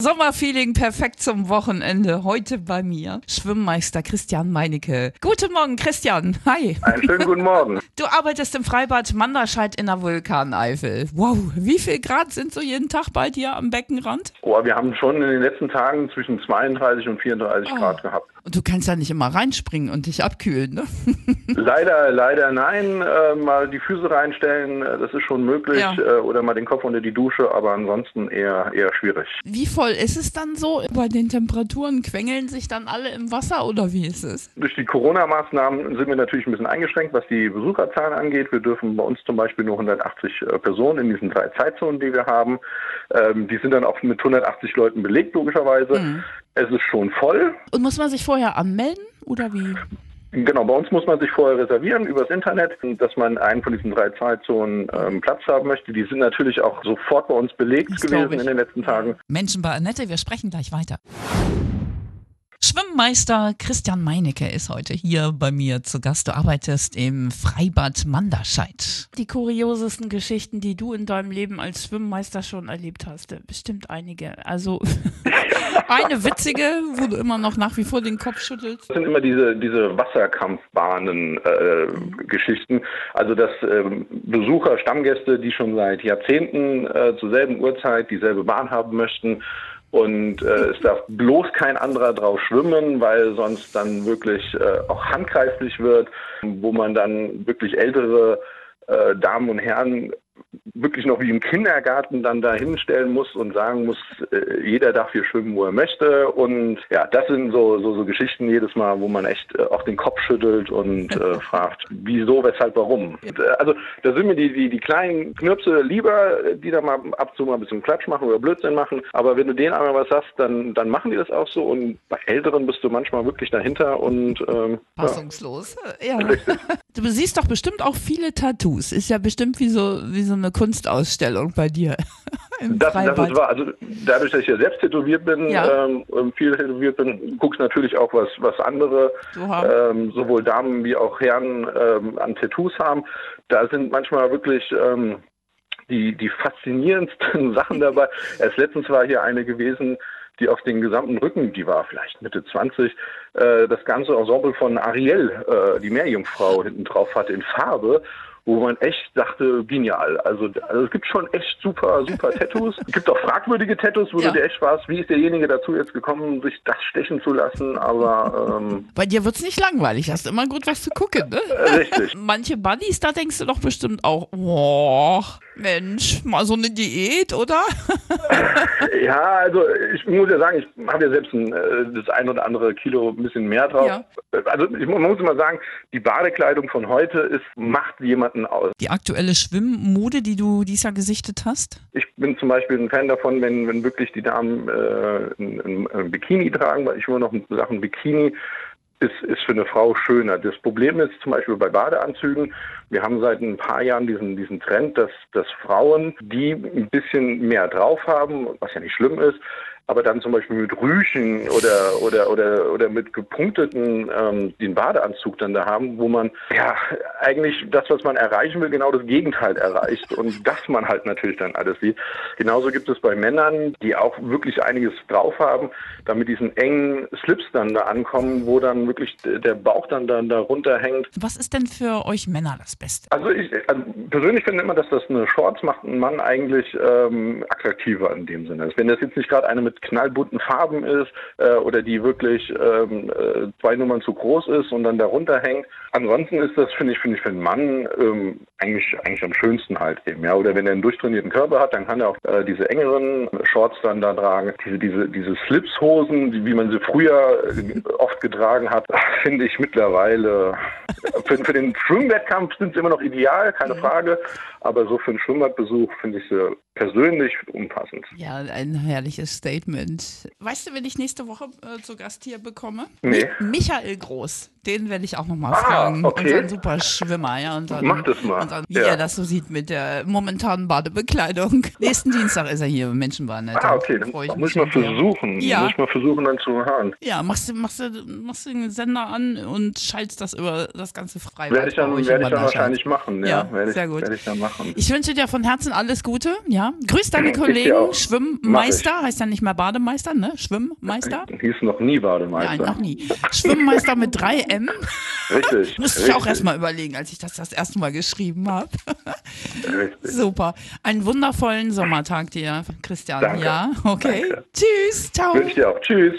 Sommerfeeling perfekt zum Wochenende. Heute bei mir Schwimmmeister Christian Meinecke. Guten Morgen, Christian. Hi. Einen schönen guten Morgen. Du arbeitest im Freibad Manderscheid in der Vulkaneifel. Wow, wie viel Grad sind so jeden Tag bei dir am Beckenrand? Oh, wir haben schon in den letzten Tagen zwischen 32 und 34 Oh. Grad gehabt. Und du kannst ja nicht immer reinspringen und dich abkühlen, ne? Leider, leider nein. Äh, mal die Füße reinstellen, äh, das ist schon möglich. Ja. Äh, oder mal den Kopf unter die Dusche, aber ansonsten eher, eher schwierig. Wie voll ist es dann so? Bei den Temperaturen quengeln sich dann alle im Wasser oder wie ist es? Durch die Corona-Maßnahmen sind wir natürlich ein bisschen eingeschränkt, was die Besucherzahlen angeht. Wir dürfen bei uns zum Beispiel nur 180 äh, Personen in diesen drei Zeitzonen, die wir haben. Ähm, die sind dann auch mit 180 Leuten belegt, logischerweise. Mhm. Es ist schon voll. Und muss man sich vorher anmelden oder wie? Genau, bei uns muss man sich vorher reservieren übers Internet, dass man einen von diesen drei Zeitzonen ähm, Platz haben möchte. Die sind natürlich auch sofort bei uns belegt Das gewesen in den letzten Tagen. Menschen bei Annette, wir sprechen gleich weiter. Schwimmmeister Christian Meinecke ist heute hier bei mir zu Gast. Du arbeitest im Freibad Manderscheid. Die kuriosesten Geschichten, die du in deinem Leben als Schwimmmeister schon erlebt hast, bestimmt einige. Also eine witzige, wo du immer noch nach wie vor den Kopf schüttelst. Das sind immer diese, diese Wasserkampfbahnen-Geschichten. also dass ähm, Besucher, Stammgäste, die schon seit Jahrzehnten äh, zur selben Uhrzeit dieselbe Bahn haben möchten. Und äh, es darf bloß kein anderer drauf schwimmen, weil sonst dann wirklich äh, auch handgreiflich wird, wo man dann wirklich ältere äh, Damen und Herren wirklich noch wie im Kindergarten dann da hinstellen muss und sagen muss, äh, jeder darf hier schwimmen, wo er möchte. Und ja, das sind so, so, so Geschichten jedes Mal, wo man echt äh, auch den Kopf schüttelt und äh, fragt, wieso, weshalb, warum. Und, also da sind mir die, die, die kleinen Knirpse lieber, äh, die da mal ab und zu mal ein bisschen Klatsch machen oder Blödsinn machen. Aber wenn du denen einmal was sagst, dann, dann machen die das auch so. Und bei Älteren bist du manchmal wirklich dahinter und ähm, ja. Fassungslos. Ja. Du siehst doch bestimmt auch viele Tattoos. Ist ja bestimmt wie so, wie so eine Kunstausstellung bei dir. Das, das ist wahr. Also dadurch, dass ich ja selbst tätowiert bin, Ja. ähm, viel tätowiert bin, guckst natürlich auch, was, was andere, ähm, sowohl Damen wie auch Herren ähm, an Tattoos haben. Da sind manchmal wirklich ähm, die, die faszinierendsten Sachen dabei. Erst letztens war hier eine gewesen, die auf den gesamten Rücken, die war vielleicht Mitte 20, äh, das ganze Ensemble von Ariel, äh, die Meerjungfrau, hinten drauf hatte in Farbe wo man echt dachte, genial. Also, also es gibt schon echt super, super Tattoos. Es gibt auch fragwürdige Tattoos, wo Ja. du dir echt fragst, wie ist derjenige dazu jetzt gekommen, sich das stechen zu lassen, aber ähm, Bei dir wird's nicht langweilig, hast immer gut was zu gucken, ne? äh, richtig. Manche Buddies, da denkst du doch bestimmt auch, boah, Mensch, mal so eine Diät, oder? Ja, also ich muss ja sagen, ich habe ja selbst ein, äh, das ein oder andere Kilo ein bisschen mehr drauf. Ja. Also ich, man muss immer sagen, die Badekleidung von heute ist, macht jemanden aus. Die aktuelle Schwimmmode, die du dieses Jahr gesichtet hast? Ich bin zum Beispiel ein Fan davon, wenn, wenn wirklich die Damen äh, ein, Bikini tragen, weil ich immer noch Sachen Bikini ist, ist für eine Frau schöner. Das Problem ist zum Beispiel bei Badeanzügen, wir haben seit ein paar Jahren diesen, diesen Trend, dass, dass Frauen, die ein bisschen mehr drauf haben, was ja nicht schlimm ist, aber dann zum Beispiel mit Rüschen oder oder oder oder mit gepunkteten ähm, den Badeanzug dann da haben, wo man ja eigentlich das, was man erreichen will, genau das Gegenteil erreicht und das man halt natürlich dann alles sieht. Genauso gibt es bei Männern, die auch wirklich einiges drauf haben, da mit diesen engen Slips dann da ankommen, wo dann wirklich der Bauch dann da, da runterhängt. Was ist denn für euch Männer das Beste? Also ich also persönlich finde immer, dass das eine Shorts macht einen Mann eigentlich ähm, attraktiver in dem Sinne. Wenn das jetzt nicht gerade eine mit knallbunten Farben ist äh, oder die wirklich ähm, äh, zwei Nummern zu groß ist und dann darunter hängt. Ansonsten ist das, finde ich, finde ich für einen Mann ähm, eigentlich eigentlich am schönsten halt eben. Ja, oder wenn er einen durchtrainierten Körper hat, dann kann er auch äh, diese engeren Shorts dann da tragen. Diese diese diese Slipshosen, die, wie man sie früher äh, oft getragen hat, finde ich mittlerweile für, für den Schwimmwettkampf sind sie immer noch ideal, keine Frage. Aber so für einen Schwimmbadbesuch finde ich sie persönlich unpassend. Ja, ein herrliches Statement. Weißt du, wenn ich nächste Woche äh, zu Gast hier bekomme? Nee. Mi- Michael Groß. Den werde ich auch nochmal Ah, fragen. okay. Unseren super Schwimmer, ja. Unseren, Mach das mal. an, wie Ja. er das so sieht mit der momentanen Badebekleidung. Nächsten Dienstag ist er hier im Menschenbahn. Ah, okay, dann ich muss ich mal sehr. versuchen. Ja. Muss ich mal versuchen, dann zu hören. Ja, machst du, machst, machst den Sender an und schaltest das über das ganze Freibad. Werde ich dann, in ich dann wahrscheinlich machen. Ja, Ja, werde ich, sehr gut. Ich dann machen. Ich wünsche dir von Herzen alles Gute. Ja, grüß deine Kollegen. Schwimmmeister heißt ja nicht mehr Bademeister, ne? Schwimmmeister? Hieß noch nie Bademeister. Nein, noch nie. Schwimmmeister mit 3M. Richtig. Musste ich auch erstmal überlegen, als ich das das erste Mal geschrieben habe. Richtig. Super. Einen wundervollen Sommertag dir, Christian. Danke. Ja, okay. Danke. Tschüss. Ciao. Wünsche dir auch. Tschüss.